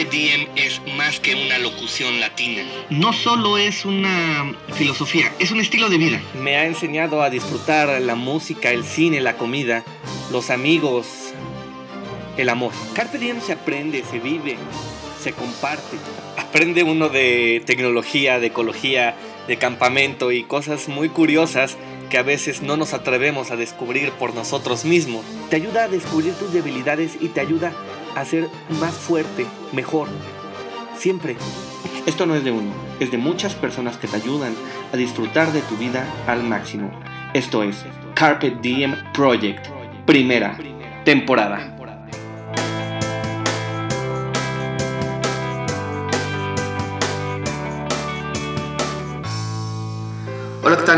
Carpe diem es más que una locución latina. No solo es una filosofía, es un estilo de vida. Me ha enseñado a disfrutar la música, el cine, la comida, los amigos, el amor. Carpe diem se aprende, se vive, se comparte. Aprende uno de tecnología, de ecología, de campamento y cosas muy curiosas que a veces no nos atrevemos a descubrir por nosotros mismos. Te ayuda a descubrir tus debilidades y te ayuda a ser más fuerte, mejor. Siempre. Esto no es de uno, es de muchas personas que te ayudan a disfrutar de tu vida al máximo. Esto es Carpet Diem Project, primera temporada.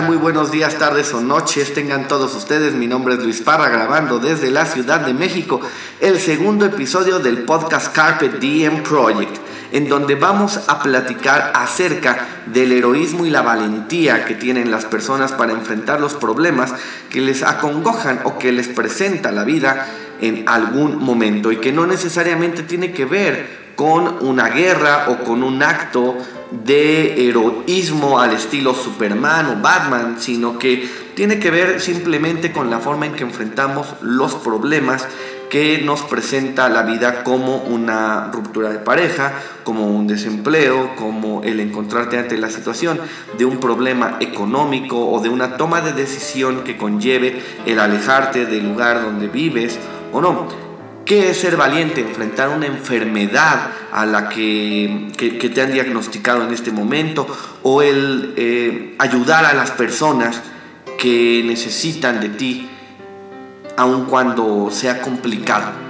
Muy buenos días, tardes o noches. Tengan todos ustedes. Mi nombre es Luis Parra, grabando desde la Ciudad de México el segundo episodio del podcast Carpet Diem Project, en donde vamos a platicar acerca del heroísmo y la valentía que tienen las personas para enfrentar los problemas que les acongojan o que les presenta la vida en algún momento y que no necesariamente tiene que ver con una guerra o con un acto de heroísmo al estilo Superman o Batman, sino que tiene que ver simplemente con la forma en que enfrentamos los problemas que nos presenta la vida como una ruptura de pareja, como un desempleo, como el encontrarte ante la situación de un problema económico o de una toma de decisión que conlleve el alejarte del lugar donde vives o no. ¿Qué es ser valiente? Enfrentar una enfermedad a la que, te han diagnosticado en este momento o el eh, ayudar a las personas que necesitan de ti aun cuando sea complicado.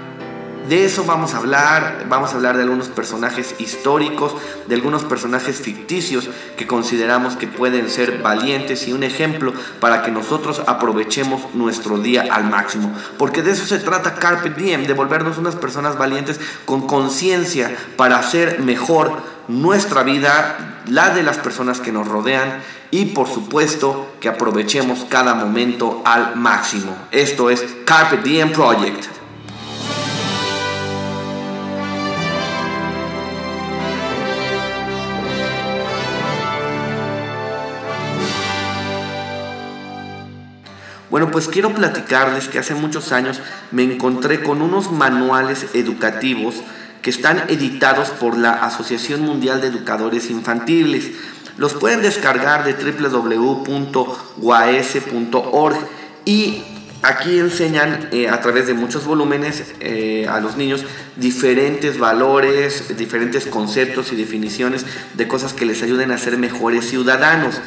De eso vamos a hablar, vamos a hablar de algunos personajes históricos, de algunos personajes ficticios que consideramos que pueden ser valientes y un ejemplo para que nosotros aprovechemos nuestro día al máximo. Porque de eso se trata Carpe Diem, de volvernos unas personas valientes con conciencia para hacer mejor nuestra vida, la de las personas que nos rodean y por supuesto que aprovechemos cada momento al máximo. Esto es Carpe Diem Project. Bueno, pues quiero platicarles que hace muchos años me encontré con unos manuales educativos que están editados por la Asociación Mundial de Educadores Infantiles. Los pueden descargar de www.guaes.org y aquí enseñan eh, a través de muchos volúmenes eh, a los niños diferentes valores, diferentes conceptos y definiciones de cosas que les ayuden a ser mejores ciudadanos.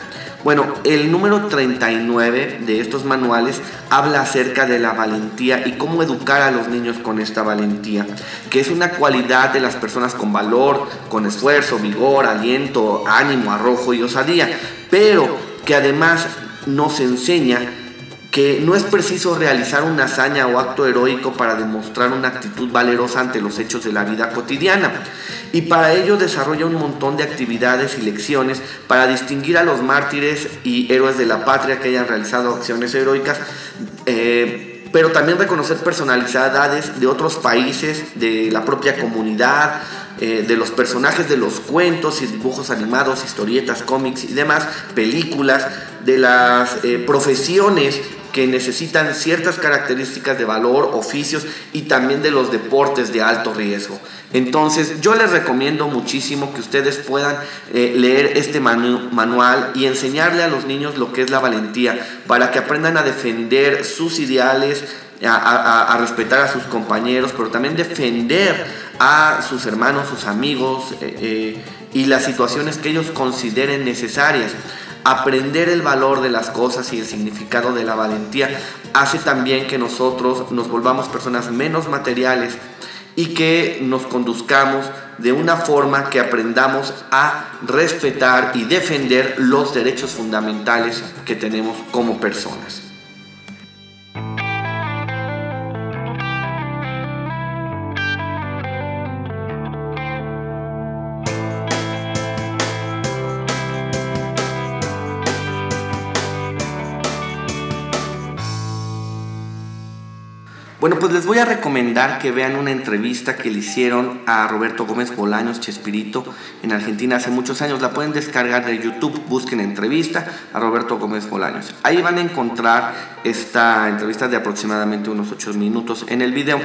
Bueno, el número 39 de estos manuales habla acerca de la valentía y cómo educar a los niños con esta valentía, que es una cualidad de las personas con valor, con esfuerzo, vigor, aliento, ánimo, arrojo y osadía, pero que además nos enseña que no es preciso realizar una hazaña o acto heroico para demostrar una actitud valerosa ante los hechos de la vida cotidiana. Y para ello desarrolla un montón de actividades y lecciones para distinguir a los mártires y héroes de la patria que hayan realizado acciones heroicas. Eh, pero también reconocer personalidades de otros países, de la propia comunidad, eh, de los personajes de los cuentos y dibujos animados, historietas, cómics y demás, películas, de las eh, profesiones que necesitan ciertas características de valor, oficios y también de los deportes de alto riesgo. Entonces yo les recomiendo muchísimo que ustedes puedan eh, leer este manual y enseñarle a los niños lo que es la valentía para que aprendan a defender sus ideales, a, respetar a sus compañeros, pero también defender a sus hermanos, sus amigos eh, eh, y las situaciones que ellos consideren necesarias aprender el valor de las cosas y el significado de la valentía hace también que nosotros nos volvamos personas menos materiales y que nos conduzcamos de una forma que aprendamos a respetar y defender los derechos fundamentales que tenemos como personas. Bueno, pues les voy a recomendar que vean una entrevista que le hicieron a Roberto Gómez Bolaños, Chespirito, en Argentina hace muchos años. La pueden descargar de YouTube, busquen entrevista a Roberto Gómez Bolaños. Ahí van a encontrar esta entrevista de aproximadamente unos 8 minutos en el video.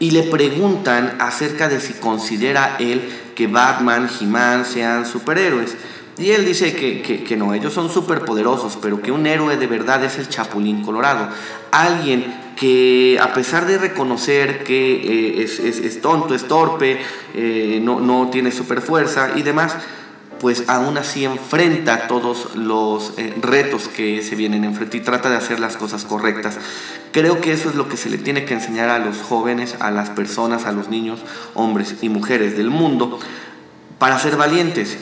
Y le preguntan acerca de si considera él que Batman, He-Man sean superhéroes. Y él dice que, que, no, ellos son superpoderosos, pero que un héroe de verdad es el Chapulín Colorado. Alguien que a pesar de reconocer que eh, es, tonto, es torpe, eh, no, no, tiene super fuerza y demás, pues aún así enfrenta todos los eh, retos que se vienen enfrente y trata de hacer las cosas correctas. Creo que eso es lo que se le tiene que enseñar a los jóvenes, a las personas, a los niños, hombres y mujeres del mundo, para ser valientes.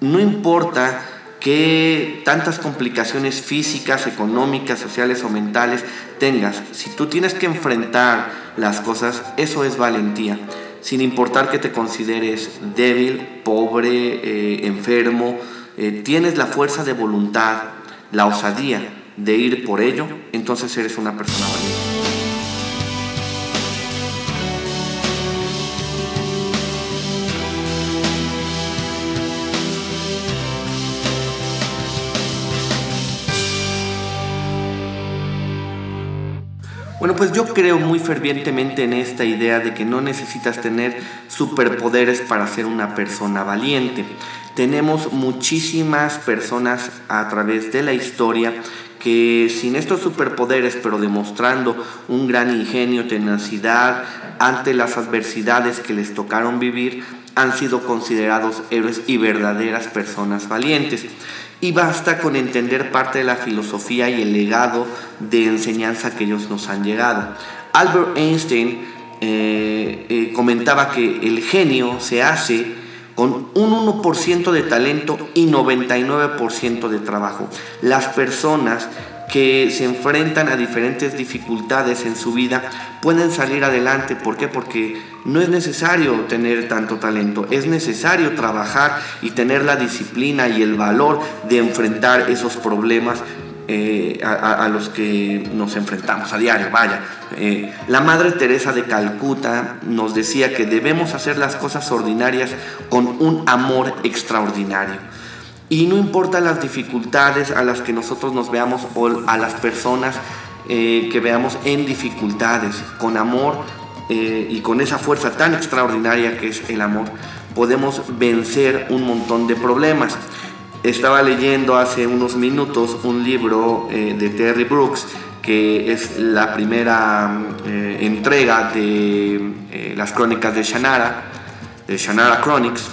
No importa que tantas complicaciones físicas, económicas, sociales o mentales tengas. Si tú tienes que enfrentar las cosas, eso es valentía. Sin importar que te consideres débil, pobre, eh, enfermo, eh, tienes la fuerza de voluntad, la osadía de ir por ello, entonces eres una persona valiente. Bueno, pues yo creo muy fervientemente en esta idea de que no necesitas tener superpoderes para ser una persona valiente. Tenemos muchísimas personas a través de la historia que sin estos superpoderes, pero demostrando un gran ingenio, tenacidad ante las adversidades que les tocaron vivir, han sido considerados héroes y verdaderas personas valientes y basta con entender parte de la filosofía y el legado de enseñanza que ellos nos han llegado. Albert Einstein eh, eh, comentaba que el genio se hace con un 1% de talento y 99% de trabajo. Las personas que se enfrentan a diferentes dificultades en su vida pueden salir adelante. ¿Por qué? Porque no es necesario tener tanto talento, es necesario trabajar y tener la disciplina y el valor de enfrentar esos problemas eh, a, los que nos enfrentamos a diario. Vaya, eh, la Madre Teresa de Calcuta nos decía que debemos hacer las cosas ordinarias con un amor extraordinario. Y no importa las dificultades a las que nosotros nos veamos o a las personas eh, que veamos en dificultades, con amor eh, y con esa fuerza tan extraordinaria que es el amor, podemos vencer un montón de problemas. Estaba leyendo hace unos minutos un libro eh, de Terry Brooks, que es la primera entrega de las crónicas de Shannara, de Shannara Chronicles,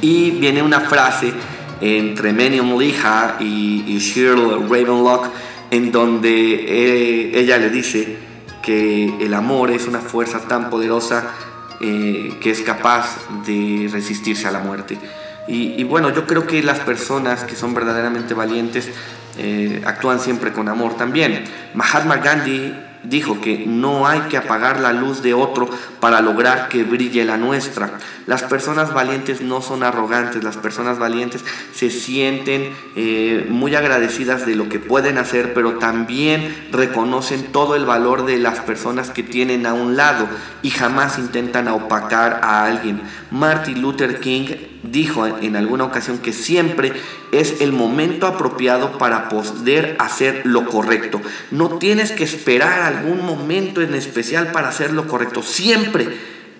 y viene una frase entre Menium Liha y, Shirley Ravenlock, en donde eh, ella le dice que el amor es una fuerza tan poderosa eh, que es capaz de resistirse a la muerte. Y, bueno, yo creo que las personas que son verdaderamente valientes eh, actúan siempre con amor también. Mahatma Gandhi dijo que no hay que apagar la luz de otro para lograr que brille la nuestra. Las personas valientes no son arrogantes, las personas valientes se sienten eh, muy agradecidas de lo que pueden hacer, pero también reconocen todo el valor de las personas que tienen a un lado y jamás intentan opacar a alguien. Martin Luther King dijo en alguna ocasión que siempre es el momento apropiado para poder hacer lo correcto. No tienes que esperar algún momento en especial para hacer lo correcto. Siempre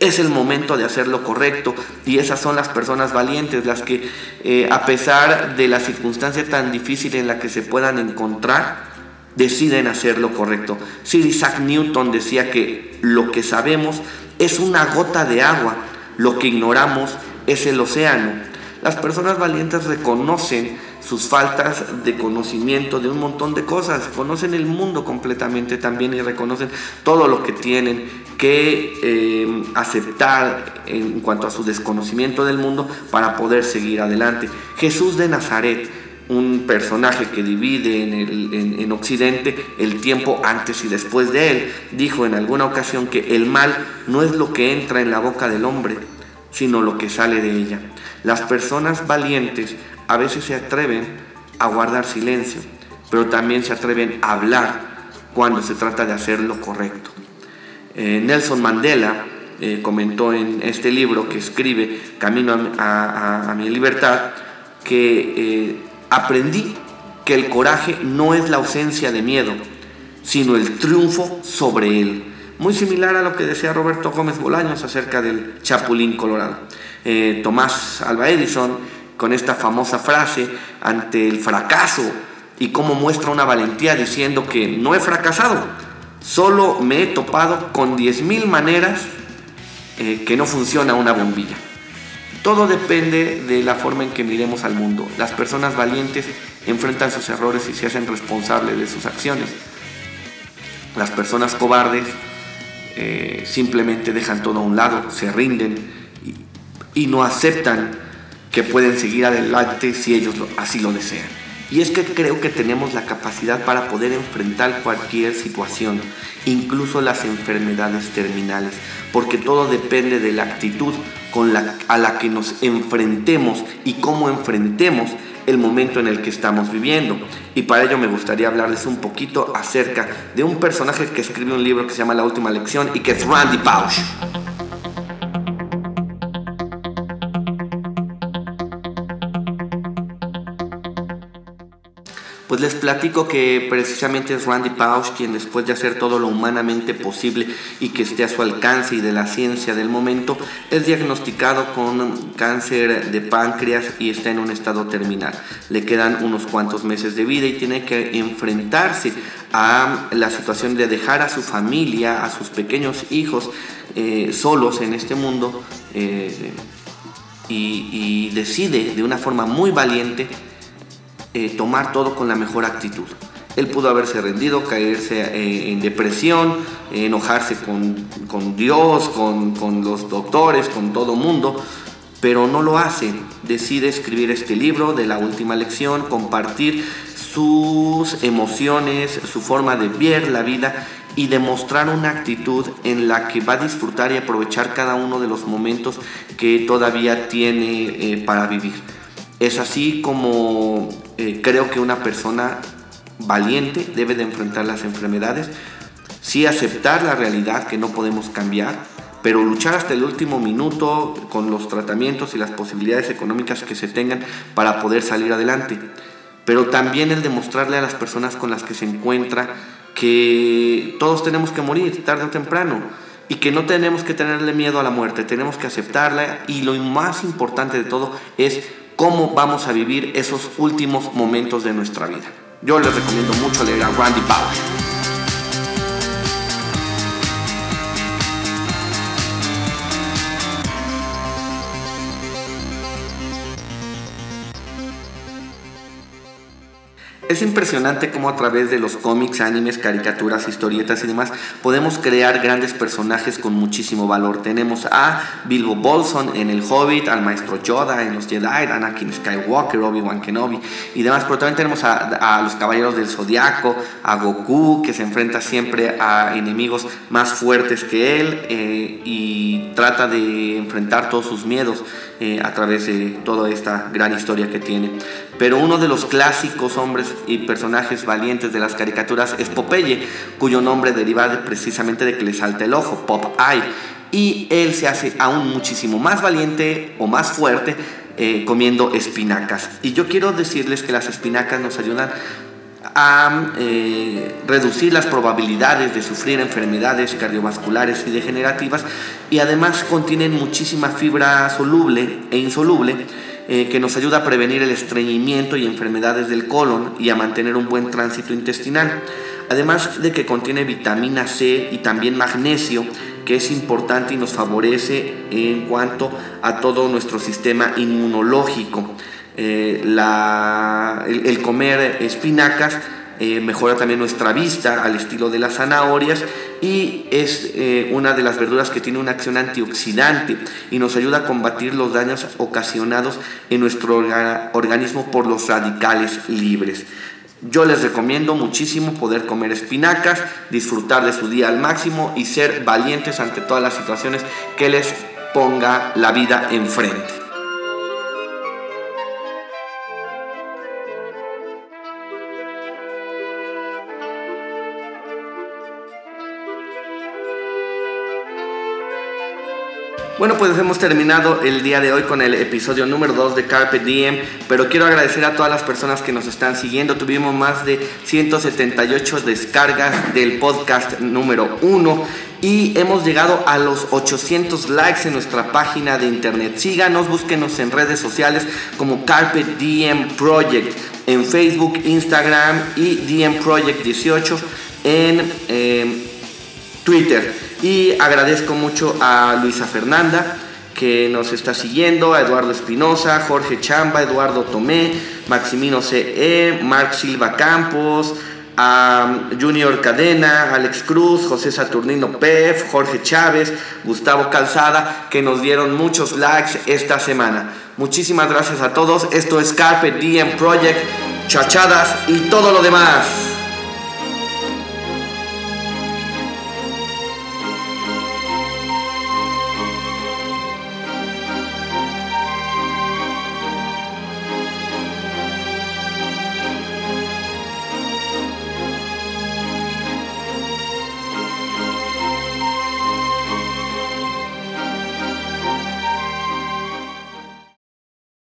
es el momento de hacer lo correcto y esas son las personas valientes, las que eh, a pesar de la circunstancia tan difícil en la que se puedan encontrar, deciden hacer lo correcto. Sir Isaac Newton decía que lo que sabemos es una gota de agua, lo que ignoramos es el océano. Las personas valientes reconocen sus faltas de conocimiento de un montón de cosas, conocen el mundo completamente también y reconocen todo lo que tienen que eh, aceptar en cuanto a su desconocimiento del mundo para poder seguir adelante. Jesús de Nazaret, un personaje que divide en Occidente el tiempo antes y después de él, dijo en alguna ocasión que el mal no es lo que entra en la boca del hombre, sino lo que sale de ella. Las personas valientes a veces se atreven a guardar silencio, pero también se atreven a hablar cuando se trata de hacer lo correcto. Eh, Nelson Mandela eh, comentó en este libro que escribe Camino a, mi libertad que eh, aprendí que el coraje no es la ausencia de miedo, sino el triunfo sobre él. Muy similar a lo que decía Roberto Gómez Bolaños acerca del Chapulín Colorado. Tomás Alba Edison, con esta famosa frase, ante el fracaso y cómo muestra una valentía diciendo que no he fracasado, solo me he topado con 10.000 maneras eh, que no funciona una bombilla. Todo depende de la forma en que miremos al mundo. Las personas valientes enfrentan sus errores y se hacen responsables de sus acciones. Las personas cobardes eh, simplemente dejan todo a un lado, se rinden y, no aceptan que pueden seguir adelante si ellos así lo desean. Y es que creo que tenemos la capacidad para poder enfrentar cualquier situación, incluso las enfermedades terminales, porque todo depende de la actitud a la que nos enfrentemos y cómo enfrentemos el momento en el que estamos viviendo. Y para ello me gustaría hablarles un poquito acerca de un personaje que escribe un libro que se llama La Última Lección y que es Randy Pausch. Pues les platico que precisamente es Randy Pausch quien después de hacer todo lo humanamente posible y que esté a su alcance y de la ciencia del momento, es diagnosticado con cáncer de páncreas y está en un estado terminal. Le quedan unos cuantos meses de vida y tiene que enfrentarse a la situación de dejar a su familia, a sus pequeños hijos eh, solos en este mundo eh, y decide de una forma muy valiente eh, tomar todo con la mejor actitud. Él pudo haberse rendido, caerse eh, en depresión, enojarse con, Dios, con, con, los doctores, con todo mundo, pero no lo hace. Decide escribir este libro de la última lección, compartir sus emociones, su forma de ver la vida y demostrar una actitud en la que va a disfrutar y aprovechar cada uno de los momentos que todavía tiene eh, para vivir. Es así como eh, creo que una persona valiente debe de enfrentar las enfermedades, sí aceptar la realidad que no podemos cambiar, pero luchar hasta el último minuto con los tratamientos y las posibilidades económicas que se tengan para poder salir adelante. Pero también el demostrarle a las personas con las que se encuentra que todos tenemos que morir tarde o temprano y que no tenemos que tenerle miedo a la muerte, tenemos que aceptarla y lo más importante de todo es cómo vamos a vivir esos últimos momentos de nuestra vida. Yo les recomiendo mucho leer a Randy Bauer. Es impresionante cómo a través de los cómics, animes, caricaturas, historietas y demás podemos crear grandes personajes con muchísimo valor. Tenemos a Bilbo Bolson en El Hobbit, al Maestro Yoda en los Jedi, Anakin Skywalker, Obi-Wan Kenobi y demás. Pero también tenemos a, los Caballeros del Zodiaco, a Goku que se enfrenta siempre a enemigos más fuertes que él eh, y trata de enfrentar todos sus miedos eh, a través de toda esta gran historia que tiene. Pero uno de los clásicos hombres y personajes valientes de las caricaturas es Popeye, cuyo nombre deriva precisamente de que le salta el ojo, Pop Eye. Y él se hace aún muchísimo más valiente o más fuerte eh, comiendo espinacas. Y yo quiero decirles que las espinacas nos ayudan a eh, reducir las probabilidades de sufrir enfermedades cardiovasculares y degenerativas y además contienen muchísima fibra soluble e insoluble eh, que nos ayuda a prevenir el estreñimiento y enfermedades del colon y a mantener un buen tránsito intestinal. Además de que contiene vitamina C y también magnesio, que es importante y nos favorece en cuanto a todo nuestro sistema inmunológico. Eh, el comer espinacas eh, mejora también nuestra vista al estilo de las zanahorias y es eh, una de las verduras que tiene una acción antioxidante y nos ayuda a combatir los daños ocasionados en nuestro organismo por los radicales libres. Yo les recomiendo muchísimo poder comer espinacas, disfrutar de su día al máximo y ser valientes ante todas las situaciones que les ponga la vida enfrente. Bueno, pues hemos terminado el día de hoy con el episodio número 2 de Carpet Diem, pero quiero agradecer a todas las personas que nos están siguiendo. Tuvimos más de 178 descargas del podcast número 1 y hemos llegado a los 800 likes en nuestra página de internet. Síganos, búsquenos en redes sociales como Carpet Diem Project en Facebook, Instagram y Diem Project 18 en eh, Twitter. Y agradezco mucho a Luisa Fernanda que nos está siguiendo, a Eduardo Espinosa, Jorge Chamba, Eduardo Tomé, Maximino CE, Marc Silva Campos, a Junior Cadena, Alex Cruz, José Saturnino Pef, Jorge Chávez, Gustavo Calzada, que nos dieron muchos likes esta semana. Muchísimas gracias a todos. Esto es Carpe Diem Project, chachadas y todo lo demás.